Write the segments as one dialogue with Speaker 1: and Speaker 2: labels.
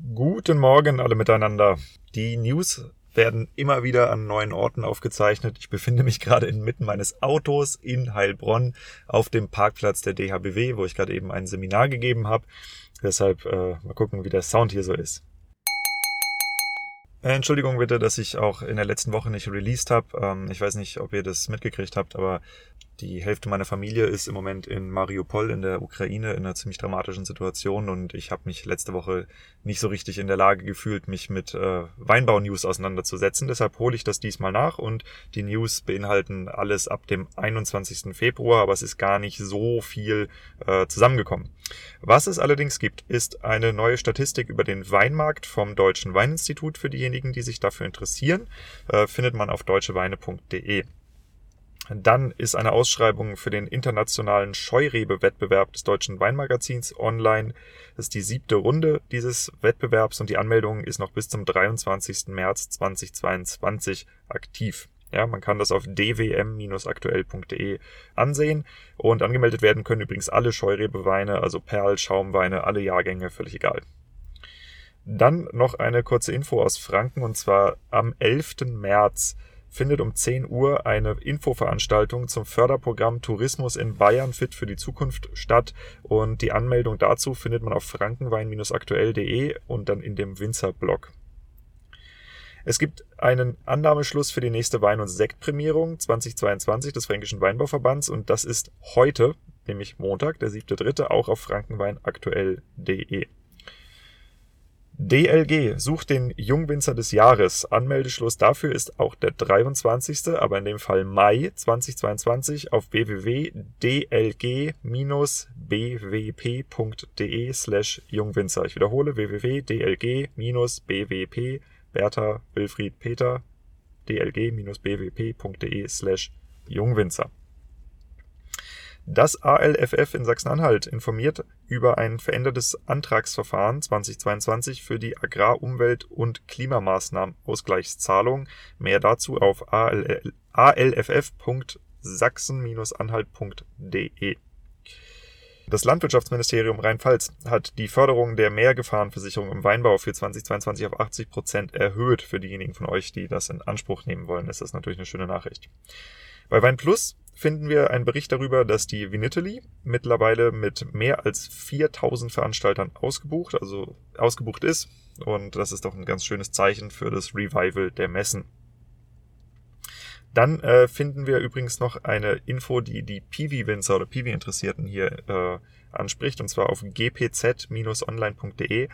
Speaker 1: Guten Morgen alle miteinander. Die News werden immer wieder an neuen Orten aufgezeichnet. Ich befinde mich gerade inmitten meines Autos in Heilbronn auf dem Parkplatz der DHBW, wo ich gerade eben ein Seminar gegeben habe. Deshalb äh, mal gucken, wie der Sound hier so ist. Äh, Entschuldigung bitte, dass ich auch in der letzten Woche nicht released habe. Ähm, ich weiß nicht, ob ihr das mitgekriegt habt, aber die Hälfte meiner Familie ist im Moment in Mariupol in der Ukraine in einer ziemlich dramatischen Situation und ich habe mich letzte Woche nicht so richtig in der Lage gefühlt, mich mit äh, Weinbau-News auseinanderzusetzen. Deshalb hole ich das diesmal nach und die News beinhalten alles ab dem 21. Februar, aber es ist gar nicht so viel äh, zusammengekommen. Was es allerdings gibt, ist eine neue Statistik über den Weinmarkt vom Deutschen Weininstitut für diejenigen, die sich dafür interessieren. Äh, findet man auf deutscheweine.de. Dann ist eine Ausschreibung für den internationalen Scheurebe-Wettbewerb des Deutschen Weinmagazins online. Das ist die siebte Runde dieses Wettbewerbs und die Anmeldung ist noch bis zum 23. März 2022 aktiv. Ja, man kann das auf dwm-aktuell.de ansehen und angemeldet werden können übrigens alle Scheurebe-Weine, also Perl, Schaumweine, alle Jahrgänge, völlig egal. Dann noch eine kurze Info aus Franken und zwar am 11. März findet um 10 Uhr eine Infoveranstaltung zum Förderprogramm Tourismus in Bayern fit für die Zukunft statt und die Anmeldung dazu findet man auf frankenwein-aktuell.de und dann in dem Winzer-Blog. Es gibt einen Annahmeschluss für die nächste Wein- und Sektprämierung 2022 des Fränkischen Weinbauverbands und das ist heute, nämlich Montag, der 7.3., auch auf frankenweinaktuell.de. DLG sucht den Jungwinzer des Jahres. Anmeldeschluss dafür ist auch der 23., aber in dem Fall Mai 2022 auf www.dlg-bwp.de slash Jungwinzer. Ich wiederhole www.dlg-bwp Bertha Wilfried Peter dlg-bwp.de slash Jungwinzer. Das ALFF in Sachsen-Anhalt informiert über ein verändertes Antragsverfahren 2022 für die Agrar-, Umwelt- und Klimamaßnahmen-Ausgleichszahlung. Mehr dazu auf alff.sachsen-anhalt.de. Das Landwirtschaftsministerium Rheinland-Pfalz hat die Förderung der Mehrgefahrenversicherung im Weinbau für 2022 auf 80 Prozent erhöht. Für diejenigen von euch, die das in Anspruch nehmen wollen, ist das natürlich eine schöne Nachricht. Bei Weinplus finden wir einen Bericht darüber, dass die Vinitaly mittlerweile mit mehr als 4000 Veranstaltern ausgebucht, also ausgebucht ist. Und das ist doch ein ganz schönes Zeichen für das Revival der Messen. Dann äh, finden wir übrigens noch eine Info, die die PV-Winzer oder PV-Interessierten hier äh, anspricht, und zwar auf gpz-online.de.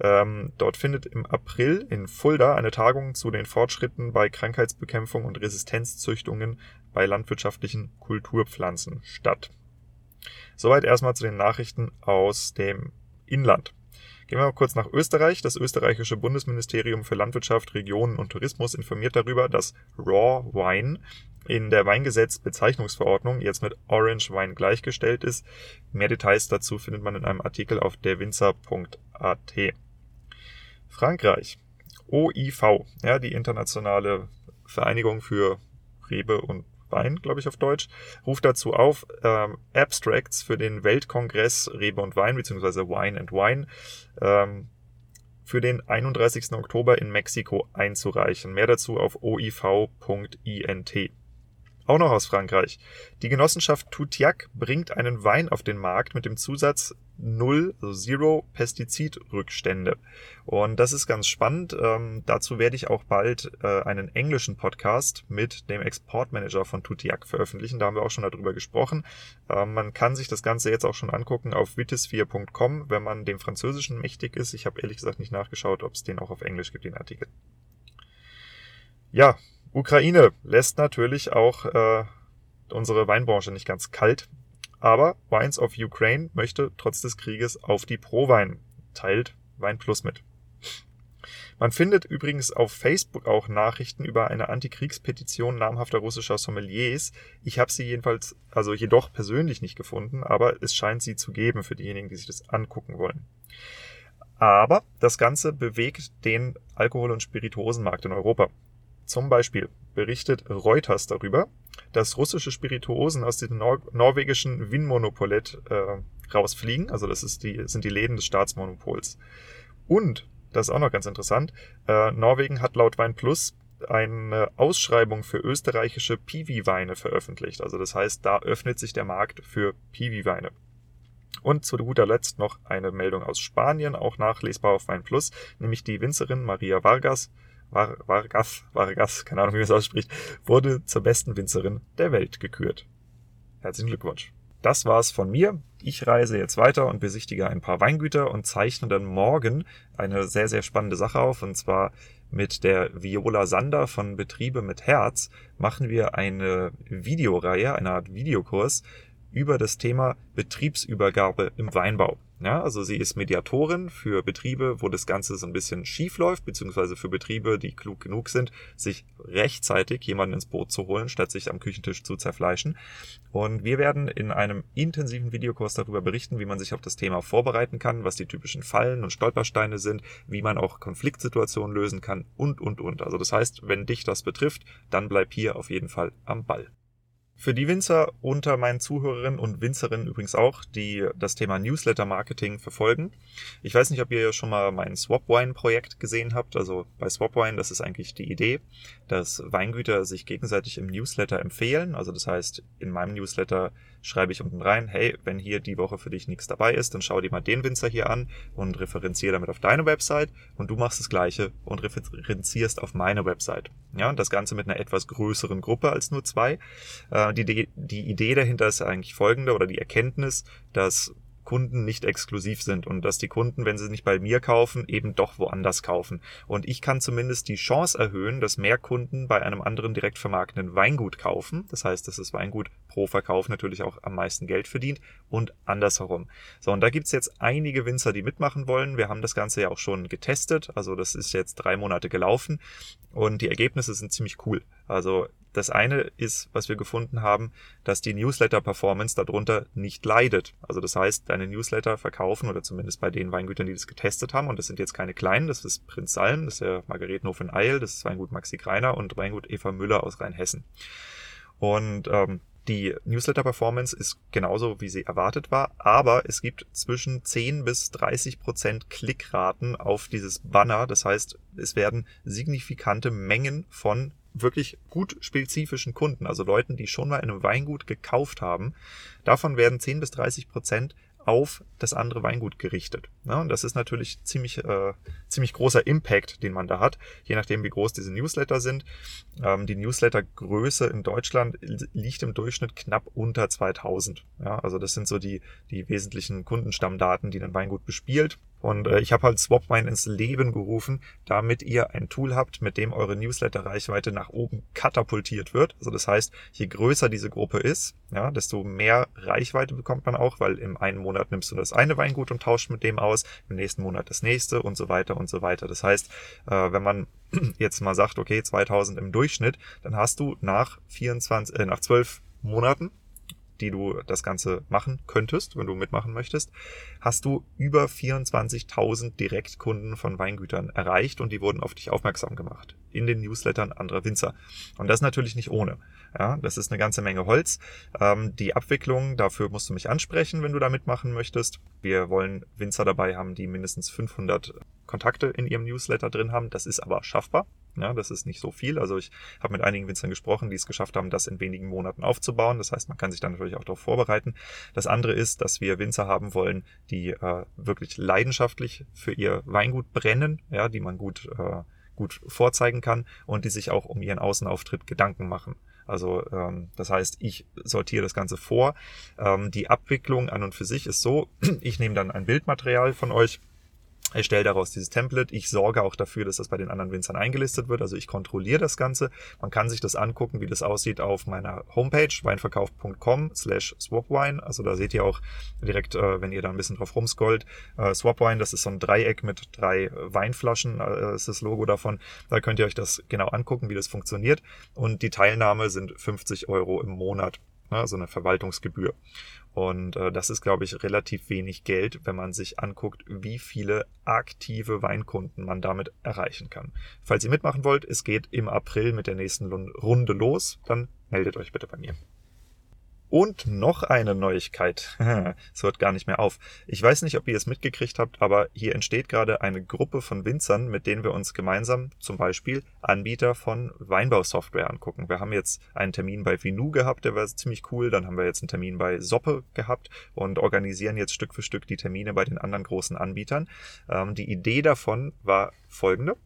Speaker 1: Ähm, dort findet im April in Fulda eine Tagung zu den Fortschritten bei Krankheitsbekämpfung und Resistenzzüchtungen bei landwirtschaftlichen Kulturpflanzen statt. Soweit erstmal zu den Nachrichten aus dem Inland. Gehen wir mal kurz nach Österreich. Das österreichische Bundesministerium für Landwirtschaft, Regionen und Tourismus informiert darüber, dass Raw Wine in der Weingesetz-Bezeichnungsverordnung jetzt mit Orange Wine gleichgestellt ist. Mehr Details dazu findet man in einem Artikel auf derwinzer.at. Frankreich. OIV, ja, die internationale Vereinigung für Rebe und Wein, glaube ich auf Deutsch, ruft dazu auf, ähm, Abstracts für den Weltkongress Rebe und Wein, beziehungsweise Wine and Wine, ähm, für den 31. Oktober in Mexiko einzureichen. Mehr dazu auf oiv.int. Auch noch aus Frankreich. Die Genossenschaft Toutiac bringt einen Wein auf den Markt mit dem Zusatz Null, also Zero Pestizidrückstände. Und das ist ganz spannend. Ähm, dazu werde ich auch bald äh, einen englischen Podcast mit dem Exportmanager von Toutiac veröffentlichen. Da haben wir auch schon darüber gesprochen. Ähm, man kann sich das Ganze jetzt auch schon angucken auf vitis4.com, wenn man dem Französischen mächtig ist. Ich habe ehrlich gesagt nicht nachgeschaut, ob es den auch auf Englisch gibt, den Artikel. Ja, Ukraine lässt natürlich auch äh, unsere Weinbranche nicht ganz kalt. Aber Wines of Ukraine möchte trotz des Krieges auf die Pro-Wein, teilt Wein Plus mit. Man findet übrigens auf Facebook auch Nachrichten über eine Antikriegspetition namhafter russischer Sommeliers. Ich habe sie jedenfalls, also jedoch persönlich nicht gefunden, aber es scheint sie zu geben für diejenigen, die sich das angucken wollen. Aber das Ganze bewegt den Alkohol- und Spirituosenmarkt in Europa. Zum Beispiel berichtet Reuters darüber, dass russische Spirituosen aus dem Nor norwegischen Vinmonopolet äh, rausfliegen. Also das ist die, sind die Läden des Staatsmonopols. Und das ist auch noch ganz interessant. Äh, Norwegen hat laut Wein Plus eine Ausschreibung für österreichische Piwi-Weine veröffentlicht. Also das heißt, da öffnet sich der Markt für Piwi-Weine. Und zu guter Letzt noch eine Meldung aus Spanien, auch nachlesbar auf Wein Plus, nämlich die Winzerin Maria Vargas, Var, Vargas, Vargas, keine Ahnung, wie man es ausspricht, wurde zur besten Winzerin der Welt gekürt. Herzlichen Glückwunsch. Das war's von mir. Ich reise jetzt weiter und besichtige ein paar Weingüter und zeichne dann morgen eine sehr, sehr spannende Sache auf. Und zwar mit der Viola Sander von Betriebe mit Herz machen wir eine Videoreihe, eine Art Videokurs über das Thema Betriebsübergabe im Weinbau. Ja, also sie ist Mediatorin für Betriebe, wo das Ganze so ein bisschen schief läuft, beziehungsweise für Betriebe, die klug genug sind, sich rechtzeitig jemanden ins Boot zu holen, statt sich am Küchentisch zu zerfleischen. Und wir werden in einem intensiven Videokurs darüber berichten, wie man sich auf das Thema vorbereiten kann, was die typischen Fallen und Stolpersteine sind, wie man auch Konfliktsituationen lösen kann und, und, und. Also das heißt, wenn dich das betrifft, dann bleib hier auf jeden Fall am Ball. Für die Winzer unter meinen Zuhörerinnen und Winzerinnen übrigens auch, die das Thema Newsletter-Marketing verfolgen. Ich weiß nicht, ob ihr schon mal mein Swapwine-Projekt gesehen habt. Also bei Swapwine, das ist eigentlich die Idee, dass Weingüter sich gegenseitig im Newsletter empfehlen. Also das heißt, in meinem Newsletter schreibe ich unten rein, hey, wenn hier die Woche für dich nichts dabei ist, dann schau dir mal den Winzer hier an und referenziere damit auf deine Website und du machst das gleiche und referenzierst auf meine Website. Ja, und das Ganze mit einer etwas größeren Gruppe als nur zwei. Äh, die, die Idee dahinter ist eigentlich folgende oder die Erkenntnis, dass Kunden nicht exklusiv sind und dass die Kunden, wenn sie nicht bei mir kaufen, eben doch woanders kaufen. Und ich kann zumindest die Chance erhöhen, dass mehr Kunden bei einem anderen direkt vermarktenden Weingut kaufen. Das heißt, dass das Weingut pro Verkauf natürlich auch am meisten Geld verdient und andersherum. So, und da gibt's jetzt einige Winzer, die mitmachen wollen. Wir haben das Ganze ja auch schon getestet. Also das ist jetzt drei Monate gelaufen und die Ergebnisse sind ziemlich cool. Also das eine ist, was wir gefunden haben, dass die Newsletter-Performance darunter nicht leidet. Also das heißt, deine Newsletter verkaufen oder zumindest bei den Weingütern, die das getestet haben, und das sind jetzt keine kleinen, das ist Prinz Salm, das ist der Margaretenhof in Eil, das ist Weingut Maxi Greiner und Weingut Eva Müller aus Rheinhessen. Und ähm, die Newsletter-Performance ist genauso, wie sie erwartet war, aber es gibt zwischen 10 bis 30 Prozent Klickraten auf dieses Banner. Das heißt, es werden signifikante Mengen von wirklich gut spezifischen Kunden, also Leuten, die schon mal in einem Weingut gekauft haben, davon werden 10 bis 30 Prozent auf das andere Weingut gerichtet. Ja, und das ist natürlich ziemlich, äh, ziemlich großer Impact, den man da hat, je nachdem, wie groß diese Newsletter sind. Ähm, die Newslettergröße in Deutschland liegt im Durchschnitt knapp unter 2000. Ja, also das sind so die, die wesentlichen Kundenstammdaten, die ein Weingut bespielt. Und äh, ich habe halt Swapwine ins Leben gerufen, damit ihr ein Tool habt, mit dem eure Newsletter-Reichweite nach oben katapultiert wird. Also das heißt, je größer diese Gruppe ist, ja, desto mehr Reichweite bekommt man auch, weil im einen Monat nimmst du das eine Weingut und tauscht mit dem aus, im nächsten Monat das nächste und so weiter und so weiter. Das heißt, äh, wenn man jetzt mal sagt, okay, 2000 im Durchschnitt, dann hast du nach 24, äh, nach 12 Monaten die du das Ganze machen könntest, wenn du mitmachen möchtest, hast du über 24.000 Direktkunden von Weingütern erreicht und die wurden auf dich aufmerksam gemacht in den Newslettern anderer Winzer. Und das natürlich nicht ohne. Ja, das ist eine ganze Menge Holz. Ähm, die Abwicklung, dafür musst du mich ansprechen, wenn du da mitmachen möchtest. Wir wollen Winzer dabei haben, die mindestens 500 Kontakte in ihrem Newsletter drin haben. Das ist aber schaffbar. Ja, das ist nicht so viel. Also ich habe mit einigen Winzern gesprochen, die es geschafft haben, das in wenigen Monaten aufzubauen. Das heißt, man kann sich dann natürlich auch darauf vorbereiten. Das andere ist, dass wir Winzer haben wollen, die äh, wirklich leidenschaftlich für ihr Weingut brennen, ja, die man gut, äh, gut vorzeigen kann und die sich auch um ihren Außenauftritt Gedanken machen. Also ähm, das heißt, ich sortiere das Ganze vor. Ähm, die Abwicklung an und für sich ist so, ich nehme dann ein Bildmaterial von euch, erstelle daraus dieses Template. Ich sorge auch dafür, dass das bei den anderen Winzern eingelistet wird. Also ich kontrolliere das Ganze. Man kann sich das angucken, wie das aussieht auf meiner Homepage weinverkauf.com slash swapwine. Also da seht ihr auch direkt, äh, wenn ihr da ein bisschen drauf rumscrollt, äh, Swapwine, das ist so ein Dreieck mit drei Weinflaschen, äh, ist das Logo davon. Da könnt ihr euch das genau angucken, wie das funktioniert. Und die Teilnahme sind 50 Euro im Monat. Ne, so eine Verwaltungsgebühr. Und äh, das ist, glaube ich, relativ wenig Geld, wenn man sich anguckt, wie viele aktive Weinkunden man damit erreichen kann. Falls ihr mitmachen wollt, es geht im April mit der nächsten Runde los, dann meldet euch bitte bei mir. Und noch eine Neuigkeit. Es hört gar nicht mehr auf. Ich weiß nicht, ob ihr es mitgekriegt habt, aber hier entsteht gerade eine Gruppe von Winzern, mit denen wir uns gemeinsam zum Beispiel Anbieter von Weinbausoftware angucken. Wir haben jetzt einen Termin bei Vinu gehabt, der war ziemlich cool. Dann haben wir jetzt einen Termin bei Soppe gehabt und organisieren jetzt Stück für Stück die Termine bei den anderen großen Anbietern. Ähm, die Idee davon war folgende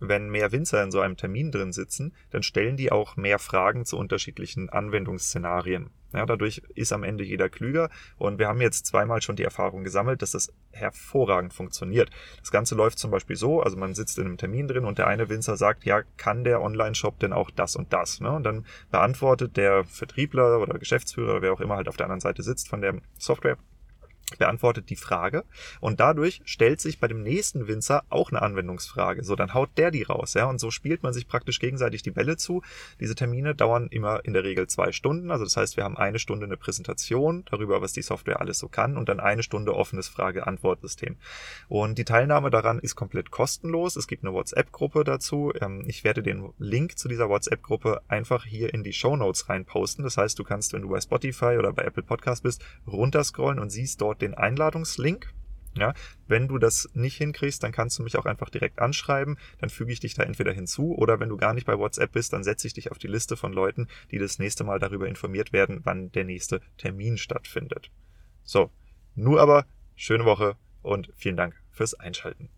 Speaker 1: wenn mehr Winzer in so einem Termin drin sitzen, dann stellen die auch mehr Fragen zu unterschiedlichen Anwendungsszenarien. Ja, dadurch ist am Ende jeder klüger und wir haben jetzt zweimal schon die Erfahrung gesammelt, dass das hervorragend funktioniert. Das Ganze läuft zum Beispiel so, also man sitzt in einem Termin drin und der eine Winzer sagt, ja, kann der Online-Shop denn auch das und das? Ne? Und dann beantwortet der Vertriebler oder Geschäftsführer wer auch immer halt auf der anderen Seite sitzt von der Software, beantwortet die Frage und dadurch stellt sich bei dem nächsten Winzer auch eine Anwendungsfrage. So, dann haut der die raus, ja, und so spielt man sich praktisch gegenseitig die Bälle zu. Diese Termine dauern immer in der Regel zwei Stunden, also das heißt, wir haben eine Stunde eine Präsentation darüber, was die Software alles so kann und dann eine Stunde offenes Frage-Antwort-System. Und die Teilnahme daran ist komplett kostenlos. Es gibt eine WhatsApp-Gruppe dazu. Ähm, ich werde den Link zu dieser WhatsApp-Gruppe einfach hier in die Show Notes reinposten. Das heißt, du kannst, wenn du bei Spotify oder bei Apple Podcast bist, runterscrollen und siehst dort den Einladungslink. Ja, wenn du das nicht hinkriegst, dann kannst du mich auch einfach direkt anschreiben. Dann füge ich dich da entweder hinzu oder wenn du gar nicht bei WhatsApp bist, dann setze ich dich auf die Liste von Leuten, die das nächste Mal darüber informiert werden, wann der nächste Termin stattfindet. So, nur aber schöne Woche und vielen Dank fürs Einschalten.